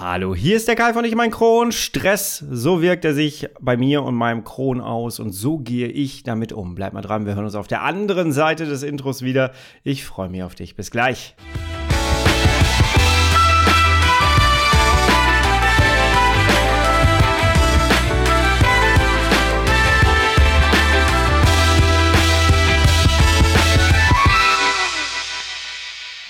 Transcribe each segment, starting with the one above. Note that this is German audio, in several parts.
Hallo, hier ist der Kai von Ich mein Kron. Stress, so wirkt er sich bei mir und meinem Kron aus und so gehe ich damit um. Bleib mal dran, wir hören uns auf der anderen Seite des Intros wieder. Ich freue mich auf dich. Bis gleich.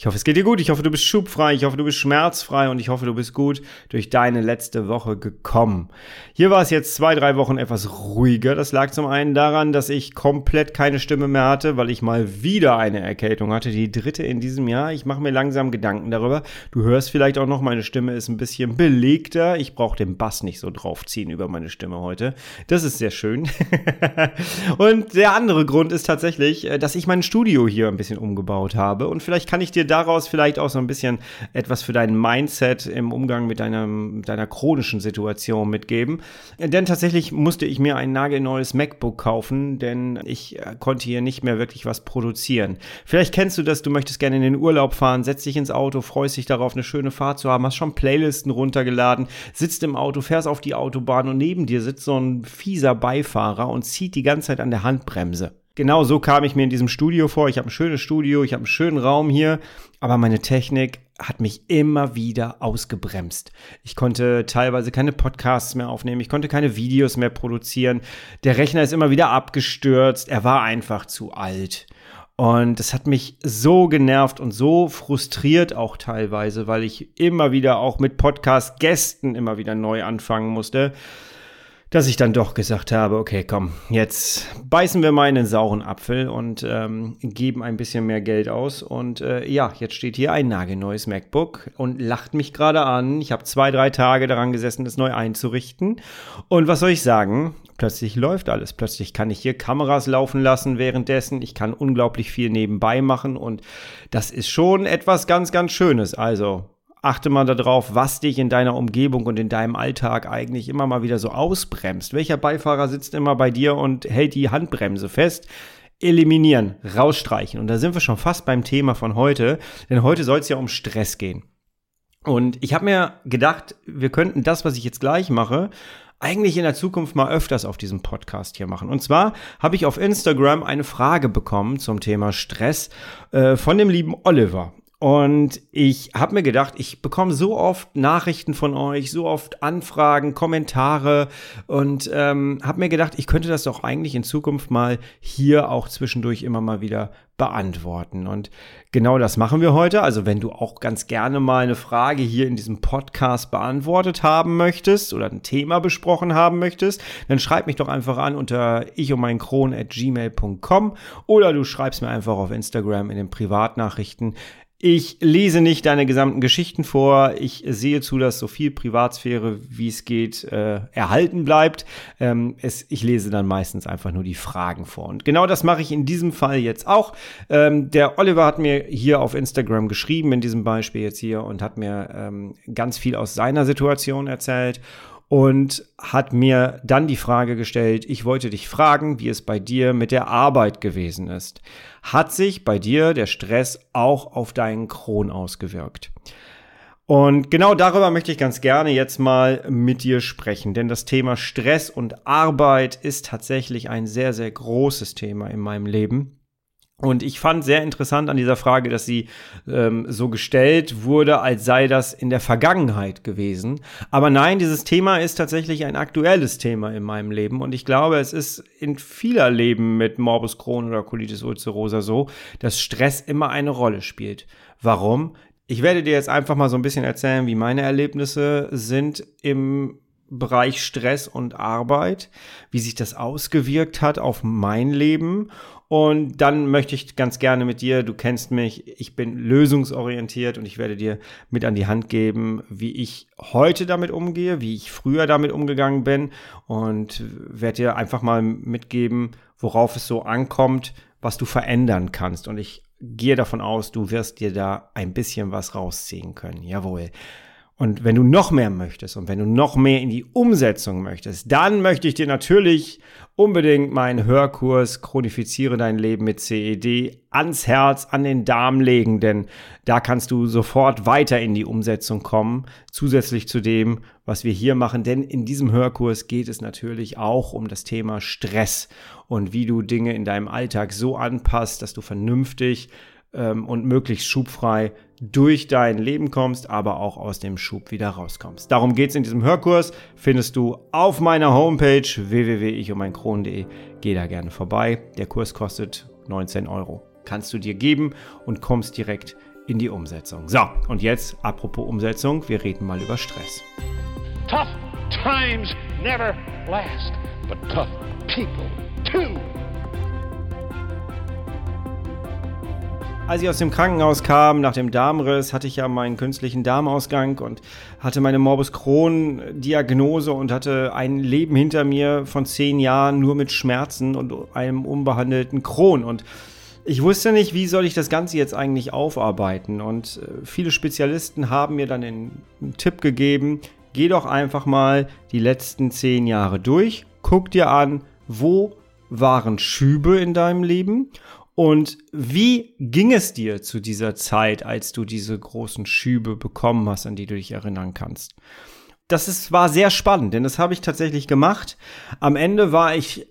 Ich hoffe, es geht dir gut. Ich hoffe, du bist schubfrei. Ich hoffe, du bist schmerzfrei und ich hoffe, du bist gut durch deine letzte Woche gekommen. Hier war es jetzt zwei, drei Wochen etwas ruhiger. Das lag zum einen daran, dass ich komplett keine Stimme mehr hatte, weil ich mal wieder eine Erkältung hatte. Die dritte in diesem Jahr. Ich mache mir langsam Gedanken darüber. Du hörst vielleicht auch noch, meine Stimme ist ein bisschen belegter. Ich brauche den Bass nicht so draufziehen über meine Stimme heute. Das ist sehr schön. und der andere Grund ist tatsächlich, äh, dass ich mein Studio hier ein bisschen umgebaut habe. Und vielleicht kann ich dir daraus vielleicht auch so ein bisschen etwas für dein Mindset im Umgang mit deiner, deiner chronischen Situation mitgeben. Denn tatsächlich musste ich mir ein nagelneues MacBook kaufen, denn ich äh, konnte hier nicht mehr wirklich was produzieren. Vielleicht kennst du das, du möchtest gerne in den Urlaub fahren, setzt dich ins Auto, freust dich darauf, eine schöne Fahrt zu haben, hast schon Playlisten runtergeladen, sitzt im Auto, fährst auf die Autobahn und neben dir sitzt so ein fieser Beifahrer und zieht die ganze Zeit an der Handbremse. Genau so kam ich mir in diesem Studio vor. Ich habe ein schönes Studio, ich habe einen schönen Raum hier, aber meine Technik hat mich immer wieder ausgebremst. Ich konnte teilweise keine Podcasts mehr aufnehmen, ich konnte keine Videos mehr produzieren. Der Rechner ist immer wieder abgestürzt, er war einfach zu alt. Und das hat mich so genervt und so frustriert auch teilweise, weil ich immer wieder auch mit Podcast-Gästen immer wieder neu anfangen musste dass ich dann doch gesagt habe, okay, komm, jetzt beißen wir mal in den sauren Apfel und ähm, geben ein bisschen mehr Geld aus. Und äh, ja, jetzt steht hier ein nagelneues MacBook und lacht mich gerade an. Ich habe zwei, drei Tage daran gesessen, das neu einzurichten. Und was soll ich sagen? Plötzlich läuft alles. Plötzlich kann ich hier Kameras laufen lassen währenddessen. Ich kann unglaublich viel nebenbei machen und das ist schon etwas ganz, ganz Schönes. Also achte mal darauf, was dich in deiner Umgebung und in deinem Alltag eigentlich immer mal wieder so ausbremst. Welcher Beifahrer sitzt immer bei dir und hält die Handbremse fest? Eliminieren, rausstreichen. Und da sind wir schon fast beim Thema von heute, denn heute soll es ja um Stress gehen. Und ich habe mir gedacht, wir könnten das, was ich jetzt gleich mache, eigentlich in der Zukunft mal öfters auf diesem Podcast hier machen. Und zwar habe ich auf Instagram eine Frage bekommen zum Thema Stress äh, von dem lieben Oliver. Und ich habe mir gedacht, ich bekomme so oft Nachrichten von euch, so oft Anfragen, Kommentare und ähm, habe mir gedacht, ich könnte das doch eigentlich in Zukunft mal hier auch zwischendurch immer mal wieder beantworten. Und genau das machen wir heute. Also wenn du auch ganz gerne mal eine Frage hier in diesem Podcast beantwortet haben möchtest oder ein Thema besprochen haben möchtest, dann schreib mich doch einfach an unter ich und mein Kron at gmail.com oder du schreibst mir einfach auf Instagram in den Privatnachrichten. Ich lese nicht deine gesamten Geschichten vor. Ich sehe zu, dass so viel Privatsphäre, wie es geht, äh, erhalten bleibt. Ähm, es, ich lese dann meistens einfach nur die Fragen vor. Und genau das mache ich in diesem Fall jetzt auch. Ähm, der Oliver hat mir hier auf Instagram geschrieben, in diesem Beispiel jetzt hier, und hat mir ähm, ganz viel aus seiner Situation erzählt und hat mir dann die Frage gestellt, ich wollte dich fragen, wie es bei dir mit der Arbeit gewesen ist. Hat sich bei dir der Stress auch auf deinen Kron ausgewirkt? Und genau darüber möchte ich ganz gerne jetzt mal mit dir sprechen, denn das Thema Stress und Arbeit ist tatsächlich ein sehr, sehr großes Thema in meinem Leben. Und ich fand sehr interessant an dieser Frage, dass sie ähm, so gestellt wurde, als sei das in der Vergangenheit gewesen. Aber nein, dieses Thema ist tatsächlich ein aktuelles Thema in meinem Leben. Und ich glaube, es ist in vieler Leben mit Morbus Crohn oder Colitis ulcerosa so, dass Stress immer eine Rolle spielt. Warum? Ich werde dir jetzt einfach mal so ein bisschen erzählen, wie meine Erlebnisse sind im Bereich Stress und Arbeit, wie sich das ausgewirkt hat auf mein Leben und dann möchte ich ganz gerne mit dir, du kennst mich, ich bin lösungsorientiert und ich werde dir mit an die Hand geben, wie ich heute damit umgehe, wie ich früher damit umgegangen bin und werde dir einfach mal mitgeben, worauf es so ankommt, was du verändern kannst. Und ich gehe davon aus, du wirst dir da ein bisschen was rausziehen können. Jawohl. Und wenn du noch mehr möchtest und wenn du noch mehr in die Umsetzung möchtest, dann möchte ich dir natürlich unbedingt meinen Hörkurs Chronifiziere dein Leben mit CED ans Herz, an den Darm legen, denn da kannst du sofort weiter in die Umsetzung kommen, zusätzlich zu dem, was wir hier machen. Denn in diesem Hörkurs geht es natürlich auch um das Thema Stress und wie du Dinge in deinem Alltag so anpasst, dass du vernünftig ähm, und möglichst schubfrei durch dein Leben kommst, aber auch aus dem Schub wieder rauskommst. Darum geht es in diesem Hörkurs. Findest du auf meiner Homepage www.ichummeinkron.de. Geh da gerne vorbei. Der Kurs kostet 19 Euro. Kannst du dir geben und kommst direkt in die Umsetzung. So, und jetzt, apropos Umsetzung, wir reden mal über Stress. Tough times never last, but tough people too. Als ich aus dem Krankenhaus kam, nach dem Darmriss, hatte ich ja meinen künstlichen Darmausgang und hatte meine Morbus Crohn-Diagnose und hatte ein Leben hinter mir von zehn Jahren nur mit Schmerzen und einem unbehandelten Crohn. Und ich wusste nicht, wie soll ich das Ganze jetzt eigentlich aufarbeiten. Und äh, viele Spezialisten haben mir dann den Tipp gegeben, geh doch einfach mal die letzten zehn Jahre durch, guck dir an, wo waren Schübe in deinem Leben und wie ging es dir zu dieser Zeit, als du diese großen Schübe bekommen hast, an die du dich erinnern kannst? Das ist, war sehr spannend, denn das habe ich tatsächlich gemacht. Am Ende war ich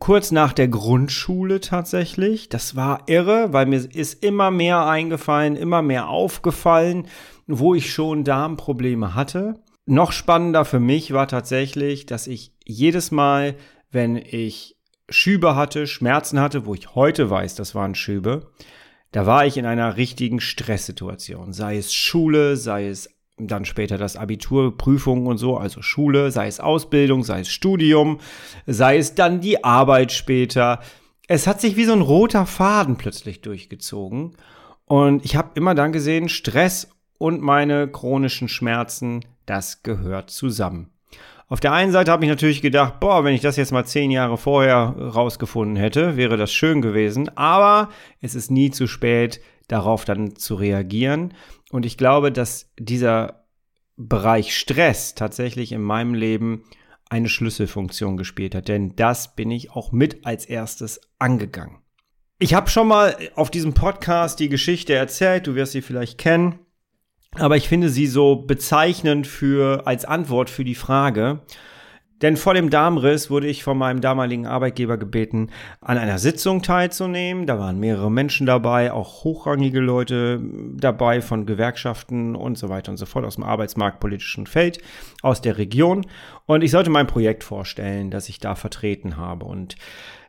kurz nach der Grundschule tatsächlich. Das war irre, weil mir ist immer mehr eingefallen, immer mehr aufgefallen, wo ich schon Darmprobleme hatte. Noch spannender für mich war tatsächlich, dass ich jedes Mal, wenn ich Schübe hatte, Schmerzen hatte, wo ich heute weiß, das waren Schübe, da war ich in einer richtigen Stresssituation. Sei es Schule, sei es dann später das Abitur, Prüfungen und so, also Schule, sei es Ausbildung, sei es Studium, sei es dann die Arbeit später. Es hat sich wie so ein roter Faden plötzlich durchgezogen. Und ich habe immer dann gesehen, Stress und meine chronischen Schmerzen, das gehört zusammen. Auf der einen Seite habe ich natürlich gedacht, boah, wenn ich das jetzt mal zehn Jahre vorher rausgefunden hätte, wäre das schön gewesen. Aber es ist nie zu spät, darauf dann zu reagieren. Und ich glaube, dass dieser Bereich Stress tatsächlich in meinem Leben eine Schlüsselfunktion gespielt hat. Denn das bin ich auch mit als erstes angegangen. Ich habe schon mal auf diesem Podcast die Geschichte erzählt, du wirst sie vielleicht kennen. Aber ich finde sie so bezeichnend für, als Antwort für die Frage. Denn vor dem Darmriss wurde ich von meinem damaligen Arbeitgeber gebeten, an einer Sitzung teilzunehmen. Da waren mehrere Menschen dabei, auch hochrangige Leute dabei von Gewerkschaften und so weiter und so fort aus dem arbeitsmarktpolitischen Feld, aus der Region. Und ich sollte mein Projekt vorstellen, das ich da vertreten habe. Und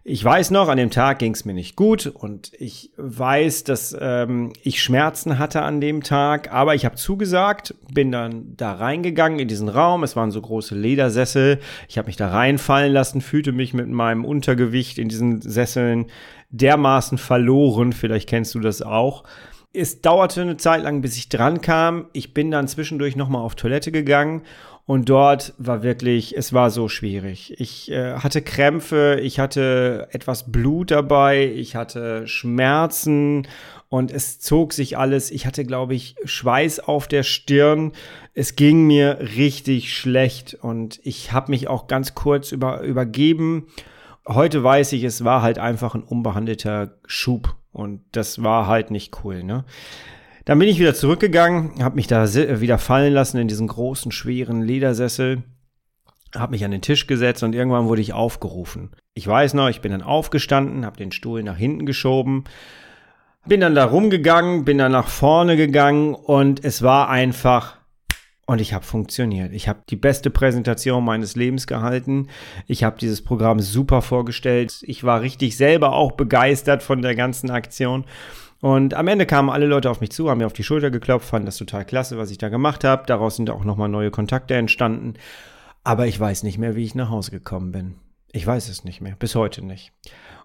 ich weiß noch, an dem Tag ging es mir nicht gut und ich weiß, dass ähm, ich Schmerzen hatte an dem Tag, aber ich habe zugesagt, bin dann da reingegangen in diesen Raum. Es waren so große Ledersessel. Ich habe mich da reinfallen lassen, fühlte mich mit meinem Untergewicht in diesen Sesseln dermaßen verloren. Vielleicht kennst du das auch. Es dauerte eine Zeit lang, bis ich dran kam. Ich bin dann zwischendurch nochmal auf Toilette gegangen und dort war wirklich, es war so schwierig. Ich äh, hatte Krämpfe, ich hatte etwas Blut dabei, ich hatte Schmerzen und es zog sich alles. Ich hatte, glaube ich, Schweiß auf der Stirn. Es ging mir richtig schlecht und ich habe mich auch ganz kurz über, übergeben. Heute weiß ich, es war halt einfach ein unbehandelter Schub und das war halt nicht cool, ne? Dann bin ich wieder zurückgegangen, habe mich da wieder fallen lassen in diesen großen, schweren Ledersessel, habe mich an den Tisch gesetzt und irgendwann wurde ich aufgerufen. Ich weiß noch, ich bin dann aufgestanden, habe den Stuhl nach hinten geschoben, bin dann da rumgegangen, bin dann nach vorne gegangen und es war einfach und ich habe funktioniert. Ich habe die beste Präsentation meines Lebens gehalten. Ich habe dieses Programm super vorgestellt. Ich war richtig selber auch begeistert von der ganzen Aktion. Und am Ende kamen alle Leute auf mich zu, haben mir auf die Schulter geklopft, fanden das total klasse, was ich da gemacht habe. Daraus sind auch nochmal neue Kontakte entstanden. Aber ich weiß nicht mehr, wie ich nach Hause gekommen bin. Ich weiß es nicht mehr, bis heute nicht.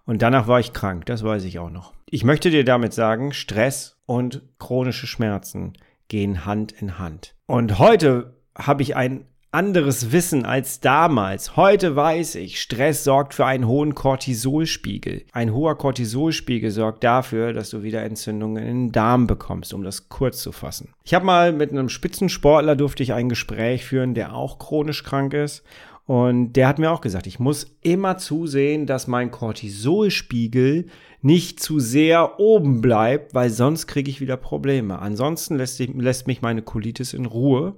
Und danach war ich krank, das weiß ich auch noch. Ich möchte dir damit sagen, Stress und chronische Schmerzen gehen Hand in Hand. Und heute habe ich ein anderes Wissen als damals. Heute weiß ich, Stress sorgt für einen hohen Cortisolspiegel. Ein hoher Cortisolspiegel sorgt dafür, dass du wieder Entzündungen in den Darm bekommst, um das kurz zu fassen. Ich habe mal mit einem Spitzensportler durfte ich ein Gespräch führen, der auch chronisch krank ist. Und der hat mir auch gesagt, ich muss immer zusehen, dass mein Cortisolspiegel nicht zu sehr oben bleibt, weil sonst kriege ich wieder Probleme. Ansonsten lässt, lässt mich meine Colitis in Ruhe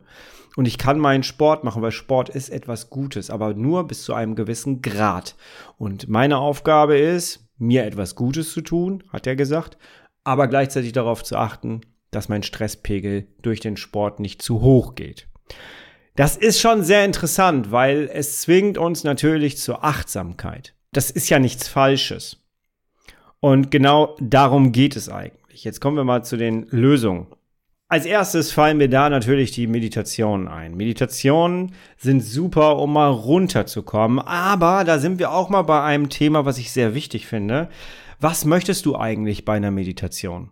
und ich kann meinen Sport machen, weil Sport ist etwas Gutes, aber nur bis zu einem gewissen Grad. Und meine Aufgabe ist, mir etwas Gutes zu tun, hat er gesagt, aber gleichzeitig darauf zu achten, dass mein Stresspegel durch den Sport nicht zu hoch geht. Das ist schon sehr interessant, weil es zwingt uns natürlich zur Achtsamkeit. Das ist ja nichts Falsches. Und genau darum geht es eigentlich. Jetzt kommen wir mal zu den Lösungen. Als erstes fallen mir da natürlich die Meditationen ein. Meditationen sind super, um mal runterzukommen, aber da sind wir auch mal bei einem Thema, was ich sehr wichtig finde. Was möchtest du eigentlich bei einer Meditation?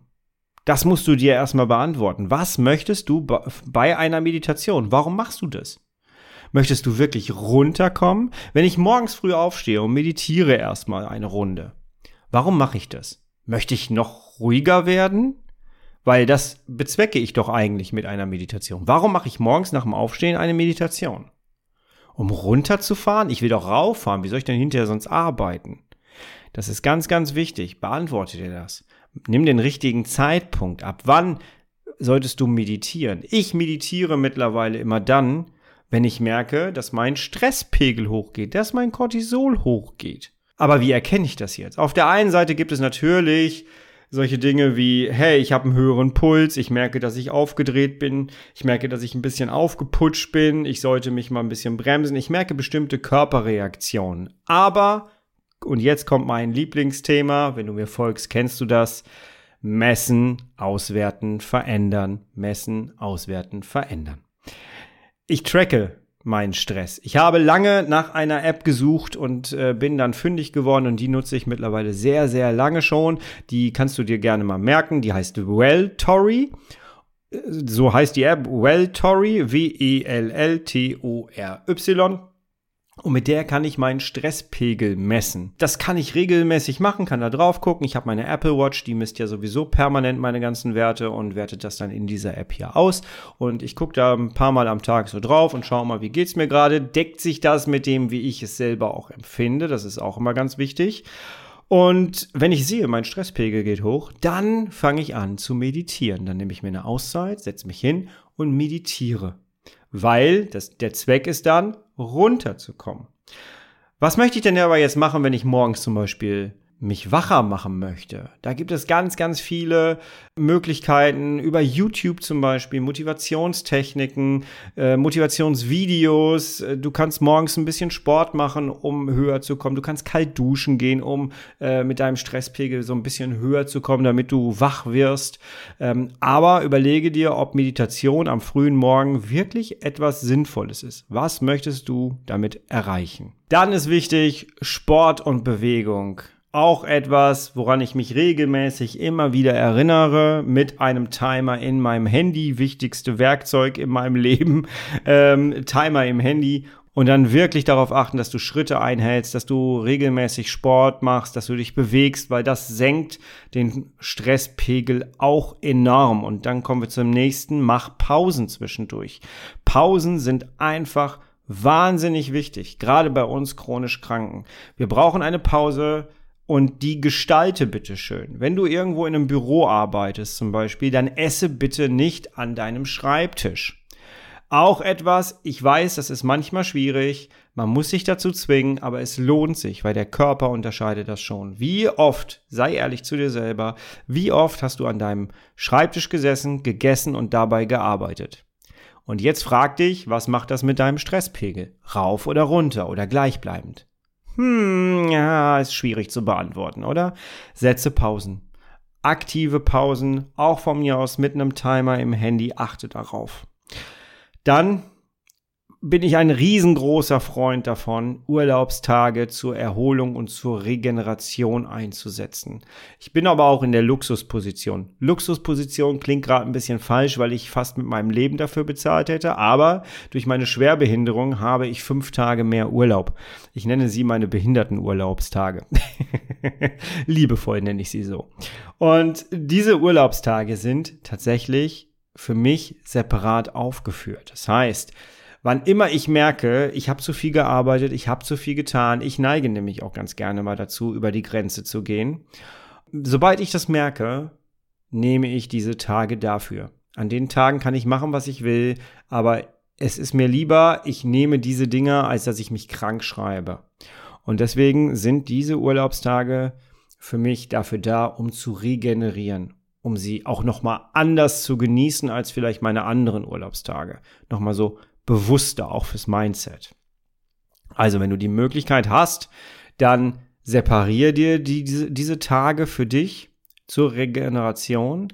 Das musst du dir erstmal beantworten. Was möchtest du bei einer Meditation? Warum machst du das? Möchtest du wirklich runterkommen? Wenn ich morgens früh aufstehe und meditiere erstmal eine Runde, warum mache ich das? Möchte ich noch ruhiger werden? Weil das bezwecke ich doch eigentlich mit einer Meditation. Warum mache ich morgens nach dem Aufstehen eine Meditation? Um runterzufahren? Ich will doch rauffahren. Wie soll ich denn hinterher sonst arbeiten? Das ist ganz, ganz wichtig. Beantworte dir das. Nimm den richtigen Zeitpunkt. Ab wann solltest du meditieren? Ich meditiere mittlerweile immer dann, wenn ich merke, dass mein Stresspegel hochgeht, dass mein Cortisol hochgeht. Aber wie erkenne ich das jetzt? Auf der einen Seite gibt es natürlich solche Dinge wie, hey, ich habe einen höheren Puls, ich merke, dass ich aufgedreht bin, ich merke, dass ich ein bisschen aufgeputscht bin, ich sollte mich mal ein bisschen bremsen, ich merke bestimmte Körperreaktionen. Aber, und jetzt kommt mein Lieblingsthema, wenn du mir folgst, kennst du das, messen, auswerten, verändern, messen, auswerten, verändern. Ich tracke mein Stress. Ich habe lange nach einer App gesucht und äh, bin dann fündig geworden und die nutze ich mittlerweile sehr, sehr lange schon. Die kannst du dir gerne mal merken. Die heißt Welltory. So heißt die App Welltory, W-E-L-L-T-O-R-Y. Und mit der kann ich meinen Stresspegel messen. Das kann ich regelmäßig machen, kann da drauf gucken. Ich habe meine Apple Watch, die misst ja sowieso permanent meine ganzen Werte und wertet das dann in dieser App hier aus. Und ich gucke da ein paar Mal am Tag so drauf und schaue mal, wie geht's mir gerade. Deckt sich das mit dem, wie ich es selber auch empfinde? Das ist auch immer ganz wichtig. Und wenn ich sehe, mein Stresspegel geht hoch, dann fange ich an zu meditieren. Dann nehme ich mir eine Auszeit, setze mich hin und meditiere weil das, der Zweck ist dann, runterzukommen. Was möchte ich denn aber jetzt machen, wenn ich morgens zum Beispiel mich wacher machen möchte. Da gibt es ganz, ganz viele Möglichkeiten über YouTube zum Beispiel, Motivationstechniken, äh, Motivationsvideos. Äh, du kannst morgens ein bisschen Sport machen, um höher zu kommen. Du kannst kalt duschen gehen, um äh, mit deinem Stresspegel so ein bisschen höher zu kommen, damit du wach wirst. Ähm, aber überlege dir, ob Meditation am frühen Morgen wirklich etwas Sinnvolles ist. Was möchtest du damit erreichen? Dann ist wichtig Sport und Bewegung auch etwas, woran ich mich regelmäßig immer wieder erinnere, mit einem Timer in meinem Handy, wichtigste Werkzeug in meinem Leben, ähm, Timer im Handy und dann wirklich darauf achten, dass du Schritte einhältst, dass du regelmäßig Sport machst, dass du dich bewegst, weil das senkt den Stresspegel auch enorm. Und dann kommen wir zum nächsten, mach Pausen zwischendurch. Pausen sind einfach wahnsinnig wichtig, gerade bei uns chronisch Kranken. Wir brauchen eine Pause, und die gestalte bitte schön. Wenn du irgendwo in einem Büro arbeitest zum Beispiel, dann esse bitte nicht an deinem Schreibtisch. Auch etwas, ich weiß, das ist manchmal schwierig, man muss sich dazu zwingen, aber es lohnt sich, weil der Körper unterscheidet das schon. Wie oft, sei ehrlich zu dir selber, wie oft hast du an deinem Schreibtisch gesessen, gegessen und dabei gearbeitet? Und jetzt frag dich, was macht das mit deinem Stresspegel? Rauf oder runter oder gleichbleibend? Hm, ja, ist schwierig zu beantworten, oder? Setze Pausen. Aktive Pausen, auch von mir aus mit einem Timer im Handy, achte darauf. Dann bin ich ein riesengroßer Freund davon, Urlaubstage zur Erholung und zur Regeneration einzusetzen. Ich bin aber auch in der Luxusposition. Luxusposition klingt gerade ein bisschen falsch, weil ich fast mit meinem Leben dafür bezahlt hätte, aber durch meine Schwerbehinderung habe ich fünf Tage mehr Urlaub. Ich nenne sie meine Behindertenurlaubstage. Liebevoll nenne ich sie so. Und diese Urlaubstage sind tatsächlich für mich separat aufgeführt. Das heißt, wann immer ich merke, ich habe zu viel gearbeitet, ich habe zu viel getan, ich neige nämlich auch ganz gerne mal dazu, über die Grenze zu gehen. Sobald ich das merke, nehme ich diese Tage dafür. An den Tagen kann ich machen, was ich will, aber es ist mir lieber, ich nehme diese Dinge, als dass ich mich krank schreibe. Und deswegen sind diese Urlaubstage für mich dafür da, um zu regenerieren, um sie auch noch mal anders zu genießen als vielleicht meine anderen Urlaubstage. Noch mal so bewusster auch fürs Mindset. Also, wenn du die Möglichkeit hast, dann separier dir die, diese, diese Tage für dich zur Regeneration.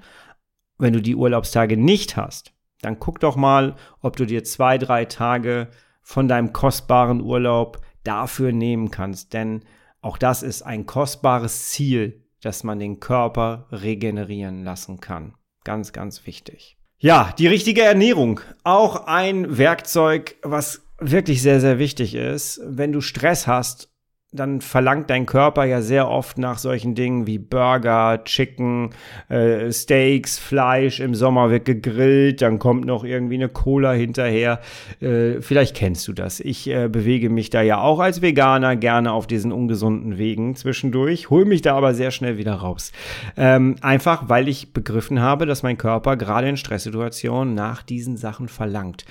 Wenn du die Urlaubstage nicht hast, dann guck doch mal, ob du dir zwei, drei Tage von deinem kostbaren Urlaub dafür nehmen kannst. Denn auch das ist ein kostbares Ziel, dass man den Körper regenerieren lassen kann. Ganz, ganz wichtig. Ja, die richtige Ernährung. Auch ein Werkzeug, was wirklich sehr, sehr wichtig ist. Wenn du Stress hast dann verlangt dein Körper ja sehr oft nach solchen Dingen wie Burger, Chicken, äh, Steaks, Fleisch. Im Sommer wird gegrillt, dann kommt noch irgendwie eine Cola hinterher. Äh, vielleicht kennst du das. Ich äh, bewege mich da ja auch als Veganer gerne auf diesen ungesunden Wegen zwischendurch, hole mich da aber sehr schnell wieder raus. Ähm, einfach, weil ich begriffen habe, dass mein Körper gerade in Stresssituationen nach diesen Sachen verlangt.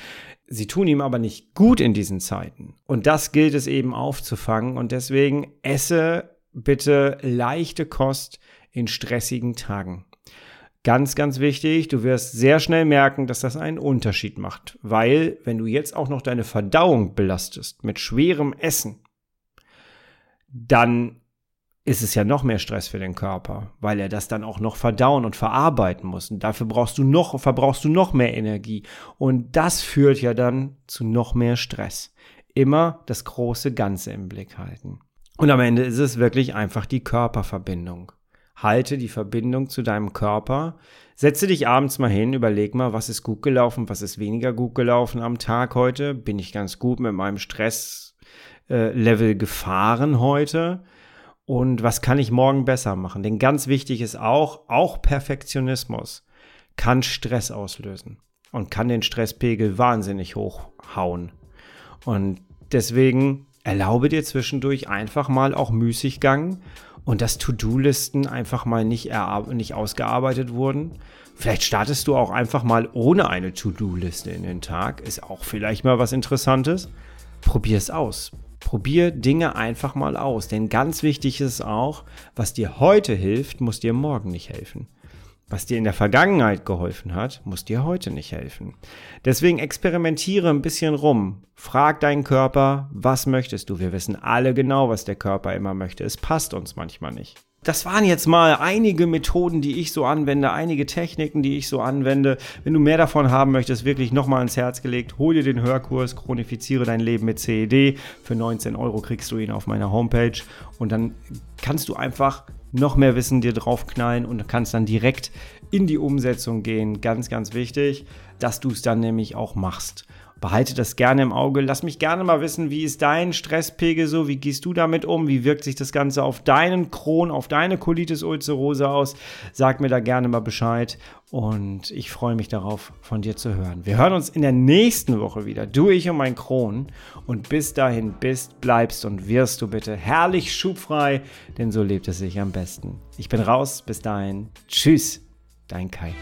Sie tun ihm aber nicht gut in diesen Zeiten. Und das gilt es eben aufzufangen. Und deswegen esse bitte leichte Kost in stressigen Tagen. Ganz, ganz wichtig, du wirst sehr schnell merken, dass das einen Unterschied macht. Weil, wenn du jetzt auch noch deine Verdauung belastest mit schwerem Essen, dann ist es ja noch mehr Stress für den Körper, weil er das dann auch noch verdauen und verarbeiten muss. Und dafür brauchst du noch, verbrauchst du noch mehr Energie. Und das führt ja dann zu noch mehr Stress. Immer das große Ganze im Blick halten. Und am Ende ist es wirklich einfach die Körperverbindung. Halte die Verbindung zu deinem Körper. Setze dich abends mal hin, überleg mal, was ist gut gelaufen, was ist weniger gut gelaufen am Tag heute. Bin ich ganz gut mit meinem Stresslevel äh, gefahren heute? Und was kann ich morgen besser machen. Denn ganz wichtig ist auch, auch Perfektionismus kann Stress auslösen und kann den Stresspegel wahnsinnig hochhauen. Und deswegen erlaube dir zwischendurch einfach mal auch Müßiggang und dass To-Do-Listen einfach mal nicht, nicht ausgearbeitet wurden. Vielleicht startest du auch einfach mal ohne eine To-Do-Liste in den Tag. Ist auch vielleicht mal was Interessantes. Probier es aus. Probier Dinge einfach mal aus, denn ganz wichtig ist auch, was dir heute hilft, muss dir morgen nicht helfen. Was dir in der Vergangenheit geholfen hat, muss dir heute nicht helfen. Deswegen experimentiere ein bisschen rum. Frag deinen Körper, was möchtest du? Wir wissen alle genau, was der Körper immer möchte. Es passt uns manchmal nicht das waren jetzt mal einige Methoden, die ich so anwende, einige Techniken, die ich so anwende. Wenn du mehr davon haben möchtest, wirklich nochmal ins Herz gelegt, hol dir den Hörkurs, chronifiziere dein Leben mit CED. Für 19 Euro kriegst du ihn auf meiner Homepage und dann kannst du einfach noch mehr Wissen dir draufknallen und kannst dann direkt in die Umsetzung gehen. Ganz, ganz wichtig, dass du es dann nämlich auch machst. Behalte das gerne im Auge. Lass mich gerne mal wissen, wie ist dein Stresspegel so? Wie gehst du damit um? Wie wirkt sich das Ganze auf deinen Kron, auf deine Colitis ulcerosa aus? Sag mir da gerne mal Bescheid und ich freue mich darauf, von dir zu hören. Wir hören uns in der nächsten Woche wieder. Du, ich und mein Kron. Und bis dahin bist, bleibst und wirst du bitte herrlich schubfrei, denn so lebt es sich am besten. Ich bin raus. Bis dahin. Tschüss. Dein Kai.